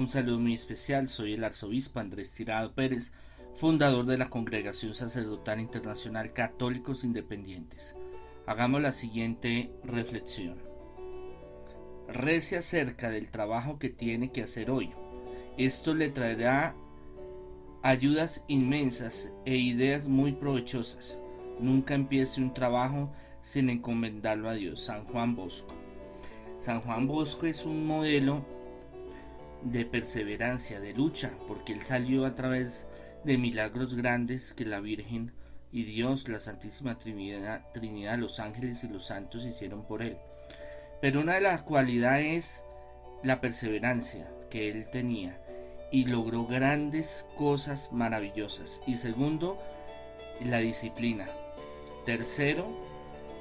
Un saludo muy especial, soy el arzobispo Andrés Tirado Pérez, fundador de la Congregación Sacerdotal Internacional Católicos Independientes. Hagamos la siguiente reflexión. Rece acerca del trabajo que tiene que hacer hoy. Esto le traerá ayudas inmensas e ideas muy provechosas. Nunca empiece un trabajo sin encomendarlo a Dios. San Juan Bosco. San Juan Bosco es un modelo de perseverancia, de lucha, porque él salió a través de milagros grandes que la Virgen y Dios, la Santísima Trinidad, los ángeles y los santos hicieron por él. Pero una de las cualidades es la perseverancia que él tenía y logró grandes cosas maravillosas. Y segundo, la disciplina. Tercero,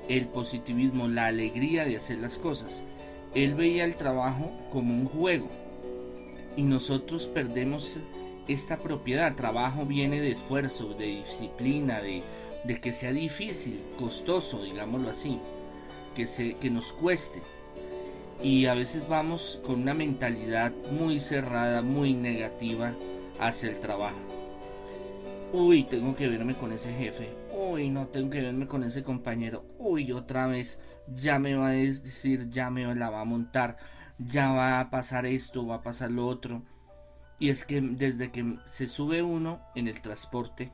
el positivismo, la alegría de hacer las cosas. Él veía el trabajo como un juego y nosotros perdemos esta propiedad. Trabajo viene de esfuerzo, de disciplina, de, que sea difícil, costoso, digámoslo así, que, se, que nos cueste. Y a veces vamos con una mentalidad muy cerrada, muy negativa hacia el trabajo. Uy, tengo que verme con ese jefe. Uy, no tengo que verme con ese compañero. Uy, otra vez ya me va a decir, ya me la va a montar ya va a pasar esto, va a pasar lo otro. Y es que desde que se sube uno en el transporte,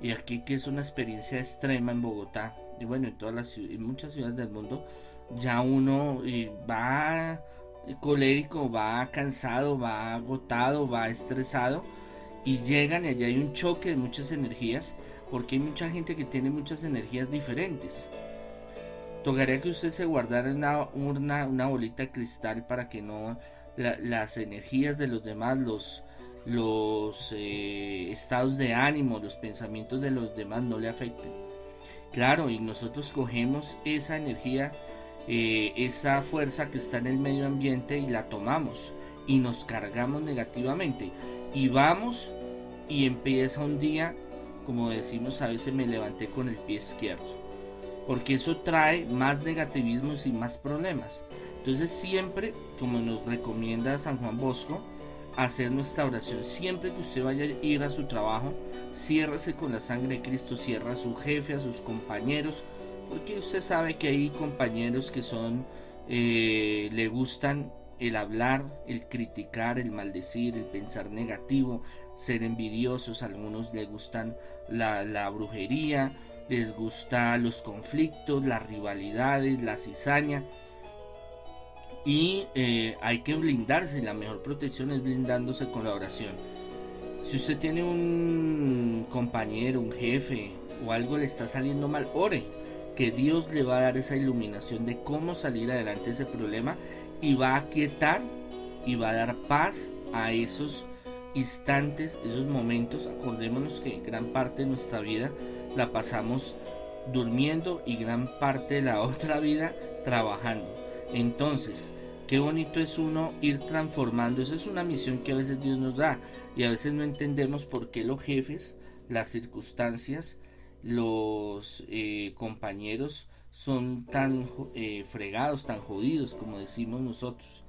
y aquí que es una experiencia extrema en Bogotá, y bueno, en todas las muchas ciudades del mundo, ya uno va colérico, va cansado, va agotado, va estresado, y llegan y allá hay un choque de muchas energías, porque hay mucha gente que tiene muchas energías diferentes. Tocaría que usted se guardara una una bolita de cristal para que no las energías de los demás, los, los eh, estados de ánimo, los pensamientos de los demás no le afecten. Claro, y nosotros cogemos esa energía, eh, esa fuerza que está en el medio ambiente y la tomamos y nos cargamos negativamente. Y vamos y empieza un día, como decimos a veces, me levanté con el pie izquierdo porque eso trae más negativismos y más problemas. Entonces siempre, como nos recomienda San Juan Bosco, hacer nuestra oración. Siempre que usted vaya a ir a su trabajo, ciérrese con la sangre de Cristo, cierra a su jefe, a sus compañeros, porque usted sabe que hay compañeros que son, eh, le gustan el hablar, el criticar, el maldecir, el pensar negativo, ser envidiosos, algunos le gustan la brujería, les gusta los conflictos, las rivalidades, la cizaña. Y eh, hay que blindarse, la mejor protección es blindándose con la oración. Si usted tiene un compañero, un jefe o algo le está saliendo mal, ore, que Dios le va a dar esa iluminación de cómo salir adelante de ese problema y va a aquietar y va a dar paz a esos instantes, esos momentos. Acordémonos que gran parte de nuestra vida la pasamos durmiendo y gran parte de la otra vida trabajando. Entonces, qué bonito es uno ir transformando. Esa es una misión que a veces Dios nos da y a veces no entendemos por qué los jefes, las circunstancias, los eh, compañeros son tan eh, fregados, tan jodidos como decimos nosotros.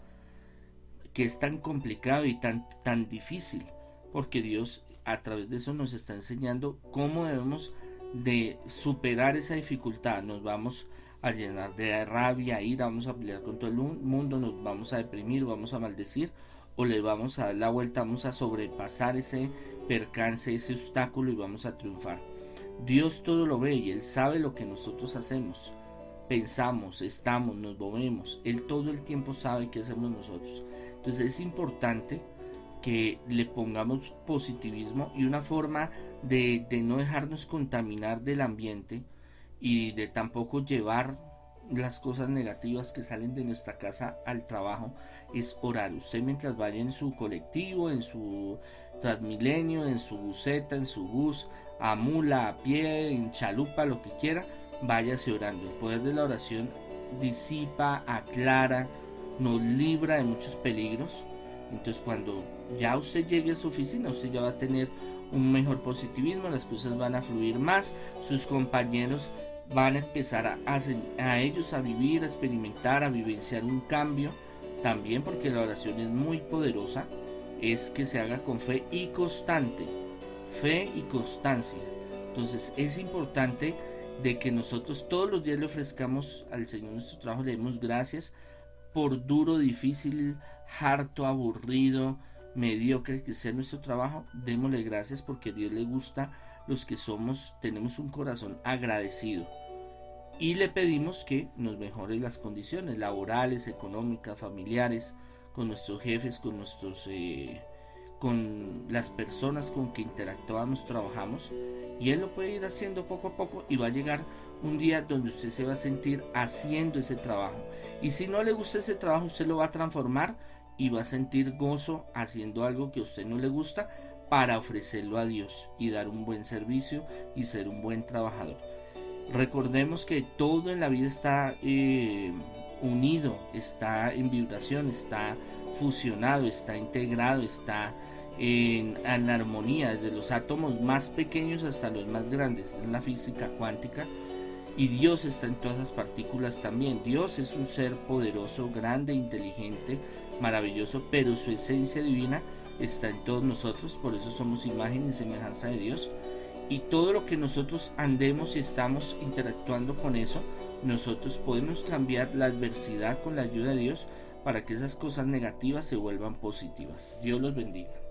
Que es tan complicado y tan, tan difícil. Porque Dios a través de eso nos está enseñando cómo debemos de superar esa dificultad. Nos vamos a llenar de rabia, ira, vamos a pelear con todo el mundo, nos vamos a deprimir, vamos a maldecir o le vamos a dar la vuelta, vamos a sobrepasar ese percance, ese obstáculo y vamos a triunfar. Dios todo lo ve y Él sabe lo que nosotros hacemos. Pensamos, estamos, nos movemos. Él todo el tiempo sabe qué hacemos nosotros. Entonces es importante que le pongamos positivismo y una forma de, no dejarnos contaminar del ambiente y de tampoco llevar las cosas negativas que salen de nuestra casa al trabajo es orar. Usted mientras vaya en su colectivo, en su transmilenio, en su buseta, en su bus, a mula, a pie, en chalupa, lo que quiera, váyase orando. El poder de la oración disipa, aclara, nos libra de muchos peligros. Entonces cuando ya usted llegue a su oficina, usted ya va a tener un mejor positivismo, las cosas van a fluir más, sus compañeros van a empezar a, a, ellos a vivir, a experimentar, a vivenciar un cambio, también porque la oración es muy poderosa es que se haga con fe y constante. Fe y constancia. Entonces es importante de que nosotros todos los días le ofrezcamos al Señor nuestro trabajo, le demos gracias por duro, difícil, harto, aburrido, mediocre que sea nuestro trabajo, démosle gracias porque a Dios le gusta los que somos, tenemos un corazón agradecido. Y le pedimos que nos mejore las condiciones laborales, económicas, familiares, con nuestros jefes, con nuestros eh, con las personas con que interactuamos, trabajamos, y Él lo puede ir haciendo poco a poco y va a llegar un día donde usted se va a sentir haciendo ese trabajo. Y si no le gusta ese trabajo, usted lo va a transformar y va a sentir gozo haciendo algo que a usted no le gusta para ofrecerlo a Dios y dar un buen servicio y ser un buen trabajador. Recordemos que todo en la vida está eh, unido, está en vibración, está fusionado, está integrado, está en, en, armonía, desde los átomos más pequeños hasta los más grandes, en la física cuántica. Y Dios está en todas esas partículas también. Dios es un ser poderoso, grande, inteligente, maravilloso, pero su esencia divina está en todos nosotros, por eso somos imagen y semejanza de Dios. Y todo lo que nosotros andemos y estamos interactuando con eso, nosotros podemos cambiar la adversidad con la ayuda de Dios para que esas cosas negativas se vuelvan positivas. Dios los bendiga.